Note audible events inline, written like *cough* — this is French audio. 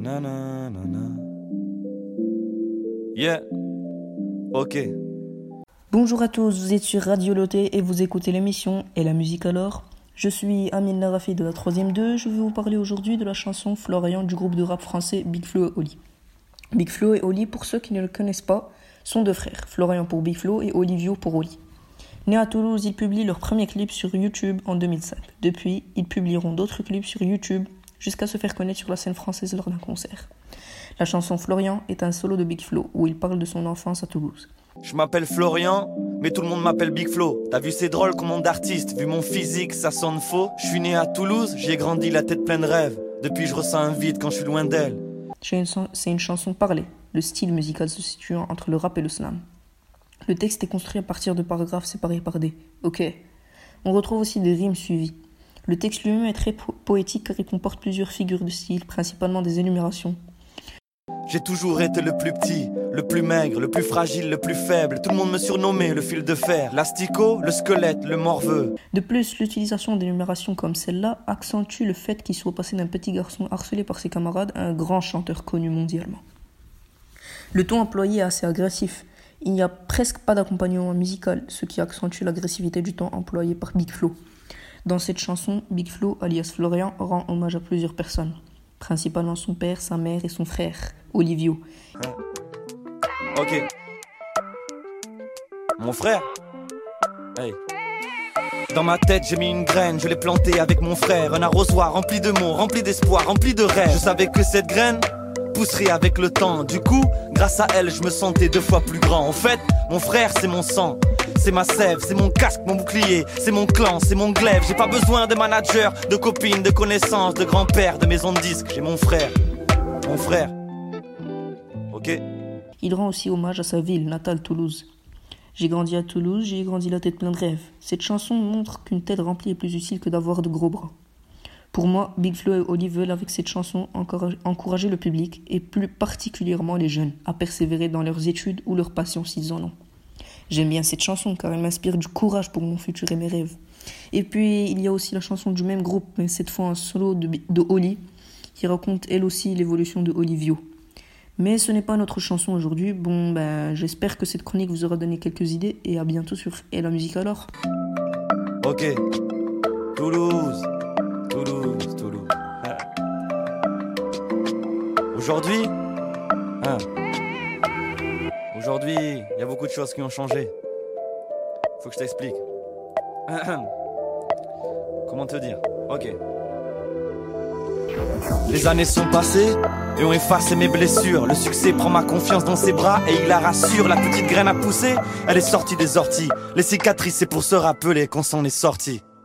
Nanana. Yeah. Ok. Bonjour à tous, vous êtes sur Radio Loté et vous écoutez l'émission Et la musique alors Je suis Amine Larafi de la 3ème 2, je vais vous parler aujourd'hui de la chanson Florian du groupe de rap français Big Flo et Oli. Big Flo et Oli, pour ceux qui ne le connaissent pas, sont deux frères, Florian pour Big Flo et Olivio pour Oli. Nés à Toulouse, ils publient leur premier clip sur YouTube en 2005. Depuis, ils publieront d'autres clips sur YouTube jusqu'à se faire connaître sur la scène française lors d'un concert. La chanson Florian est un solo de Big Flo où il parle de son enfance à Toulouse. Je m'appelle Florian, mais tout le monde m'appelle Big Flo. T'as vu, c'est drôle comme nom d'artiste. Vu mon physique, ça sonne faux. Je suis né à Toulouse, j'ai grandi la tête pleine de rêves. Depuis, je ressens un vide quand je suis loin d'elle. C'est une chanson parlée, le style musical se situant entre le rap et le slam. Le texte est construit à partir de paragraphes séparés par des OK. On retrouve aussi des rimes suivies. Le texte lui-même est très poétique car il comporte plusieurs figures de style, principalement des énumérations. J'ai toujours été le plus petit, le plus maigre, le plus fragile, le plus faible. Tout le monde me surnommait le fil de fer, l'asticot, le squelette, le morveux. De plus, l'utilisation d'énumérations comme celle-là accentue le fait qu'il soit passé d'un petit garçon harcelé par ses camarades à un grand chanteur connu mondialement. Le ton employé est assez agressif. Il n'y a presque pas d'accompagnement musical, ce qui accentue l'agressivité du ton employé par Big Flo. Dans cette chanson, Big Flo, alias Florian, rend hommage à plusieurs personnes, principalement son père, sa mère et son frère, Olivio. Ok. Mon frère. Dans ma tête, j'ai mis une graine, je l'ai plantée avec mon frère. Un arrosoir rempli de mots, rempli d'espoir, rempli de rêves. Je savais que cette graine pousserait avec le temps. Du coup, grâce à elle, je me sentais deux fois plus grand. En fait, mon frère, c'est mon sang. C'est ma sève, c'est mon casque, mon bouclier, c'est mon clan, c'est mon glaive. J'ai pas besoin de manager, de copines, de connaissances, de grand-père, de maison de disques. J'ai mon frère. Mon frère. Ok? Il rend aussi hommage à sa ville natale, Toulouse. J'ai grandi à Toulouse, j'ai grandi la tête pleine de rêves. Cette chanson montre qu'une tête remplie est plus utile que d'avoir de gros bras. Pour moi, Big Flo et Oli veulent avec cette chanson encourager le public et plus particulièrement les jeunes à persévérer dans leurs études ou leurs passions s'ils en ont. J'aime bien cette chanson car elle m'inspire du courage pour mon futur et mes rêves. Et puis il y a aussi la chanson du même groupe, mais cette fois un solo de, de Oli, qui raconte elle aussi l'évolution de Olivio. Mais ce n'est pas notre chanson aujourd'hui. Bon, ben, j'espère que cette chronique vous aura donné quelques idées et à bientôt sur Et la musique alors. Ok. Toulouse. Toulouse, Toulouse. *laughs* Aujourd'hui, hein, aujourd'hui, il y a beaucoup de choses qui ont changé. Faut que je t'explique. *clears throat* Comment te dire? Ok. Les années sont passées et ont effacé mes blessures. Le succès prend ma confiance dans ses bras et il la rassure. La petite graine a poussé, elle est sortie des orties. Les cicatrices, c'est pour se rappeler qu'on s'en est sorti.